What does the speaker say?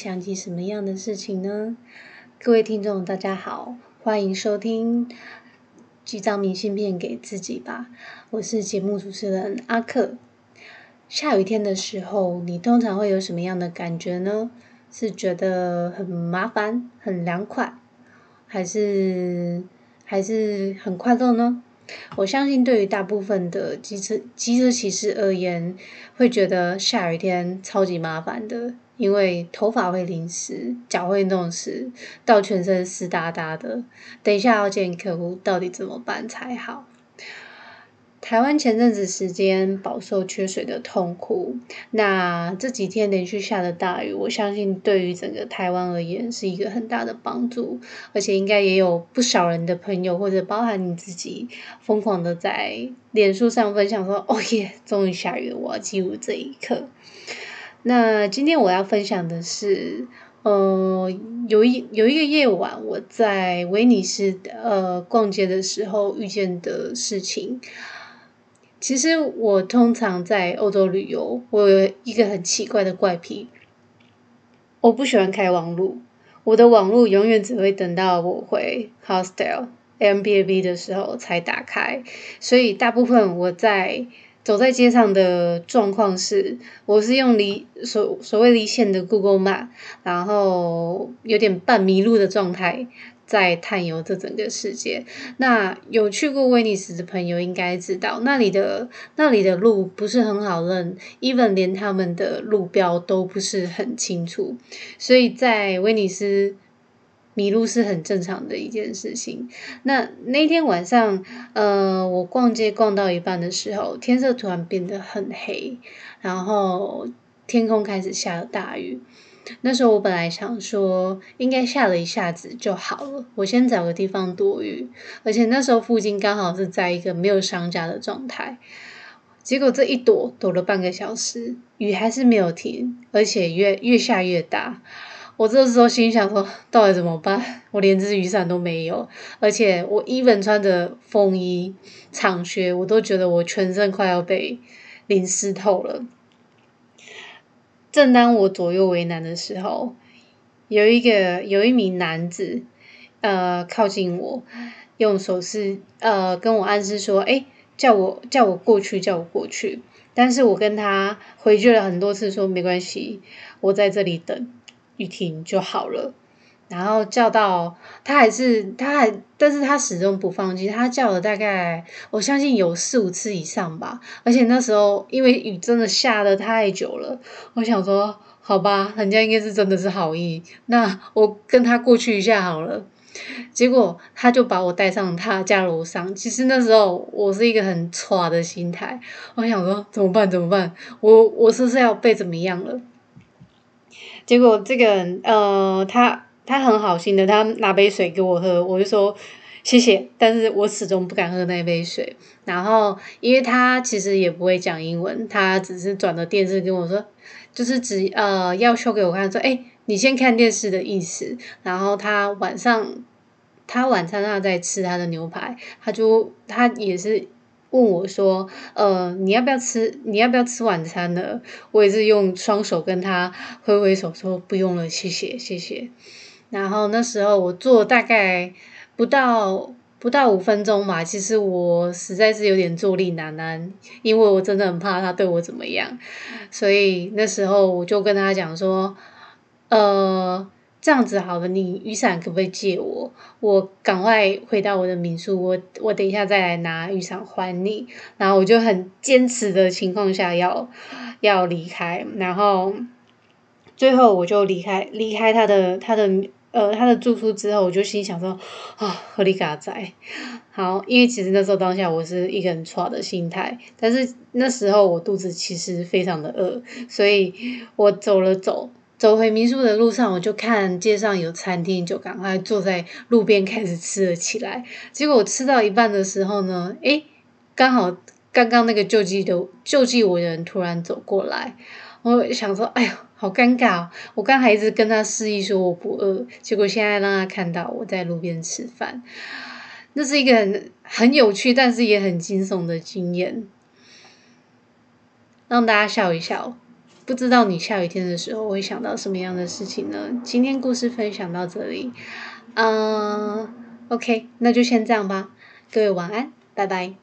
想起什么样的事情呢？各位听众，大家好，欢迎收听《寄张明信片给自己吧》，我是节目主持人阿克。下雨天的时候，你通常会有什么样的感觉呢？是觉得很麻烦、很凉快，还是还是很快乐呢？我相信，对于大部分的机车机车骑士而言，会觉得下雨天超级麻烦的，因为头发会淋湿，脚会弄湿，到全身湿哒哒的。等一下要见客户，到底怎么办才好？台湾前阵子时间饱受缺水的痛苦，那这几天连续下的大雨，我相信对于整个台湾而言是一个很大的帮助，而且应该也有不少人的朋友或者包含你自己，疯狂的在脸书上分享说：“哦耶，终于下雨了，我要记录这一刻。”那今天我要分享的是，呃，有一有一个夜晚，我在威尼斯呃逛街的时候遇见的事情。其实我通常在欧洲旅游，我有一个很奇怪的怪癖，我不喜欢开网路，我的网路永远只会等到我回 hostel M B A B 的时候才打开，所以大部分我在走在街上的状况是，我是用离所所谓离线的 Google Map，然后有点半迷路的状态。在探游这整个世界，那有去过威尼斯的朋友应该知道，那里的那里的路不是很好认，even 连他们的路标都不是很清楚，所以在威尼斯迷路是很正常的一件事情。那那天晚上，呃，我逛街逛到一半的时候，天色突然变得很黑，然后天空开始下了大雨。那时候我本来想说，应该下了一下子就好了，我先找个地方躲雨。而且那时候附近刚好是在一个没有商家的状态。结果这一躲躲了半个小时，雨还是没有停，而且越越下越大。我这时候心想说，到底怎么办？我连只雨伞都没有，而且我 even 穿着风衣、长靴，我都觉得我全身快要被淋湿透了。正当我左右为难的时候，有一个有一名男子，呃，靠近我，用手势呃跟我暗示说，哎，叫我叫我过去，叫我过去。但是我跟他回绝了很多次，说没关系，我在这里等雨停就好了。然后叫到他还是他还，但是他始终不放弃。他叫了大概，我相信有四五次以上吧。而且那时候因为雨真的下的太久了，我想说好吧，人家应该是真的是好意，那我跟他过去一下好了。结果他就把我带上他家楼上。其实那时候我是一个很差的心态，我想说怎么办怎么办？我我是不是要被怎么样了？结果这个人呃他。他很好心的，他拿杯水给我喝，我就说谢谢，但是我始终不敢喝那杯水。然后，因为他其实也不会讲英文，他只是转了电视跟我说，就是只呃要秀给我看，说哎，你先看电视的意思。然后他晚上，他晚餐他在吃他的牛排，他就他也是。问我说：“呃，你要不要吃？你要不要吃晚餐呢？”我也是用双手跟他挥挥手说：“不用了，谢谢，谢谢。”然后那时候我坐大概不到不到五分钟嘛，其实我实在是有点坐立难安，因为我真的很怕他对我怎么样，所以那时候我就跟他讲说：“呃。”这样子好了，你雨伞可不可以借我？我赶快回到我的民宿，我我等一下再来拿雨伞还你。然后我就很坚持的情况下要要离开，然后最后我就离开离开他的他的呃他的住处之后，我就心想说啊，合理嘎仔，好，因为其实那时候当下我是一个很差的心态，但是那时候我肚子其实非常的饿，所以我走了走。走回民宿的路上，我就看街上有餐厅，就赶快坐在路边开始吃了起来。结果我吃到一半的时候呢，诶，刚好刚刚那个救济的救济我的人突然走过来，我想说，哎呦，好尴尬！我刚还一直跟他示意说我不饿，结果现在让他看到我在路边吃饭，那是一个很很有趣，但是也很惊悚的经验，让大家笑一笑。不知道你下雨天的时候会想到什么样的事情呢？今天故事分享到这里，嗯，OK，那就先这样吧，各位晚安，拜拜。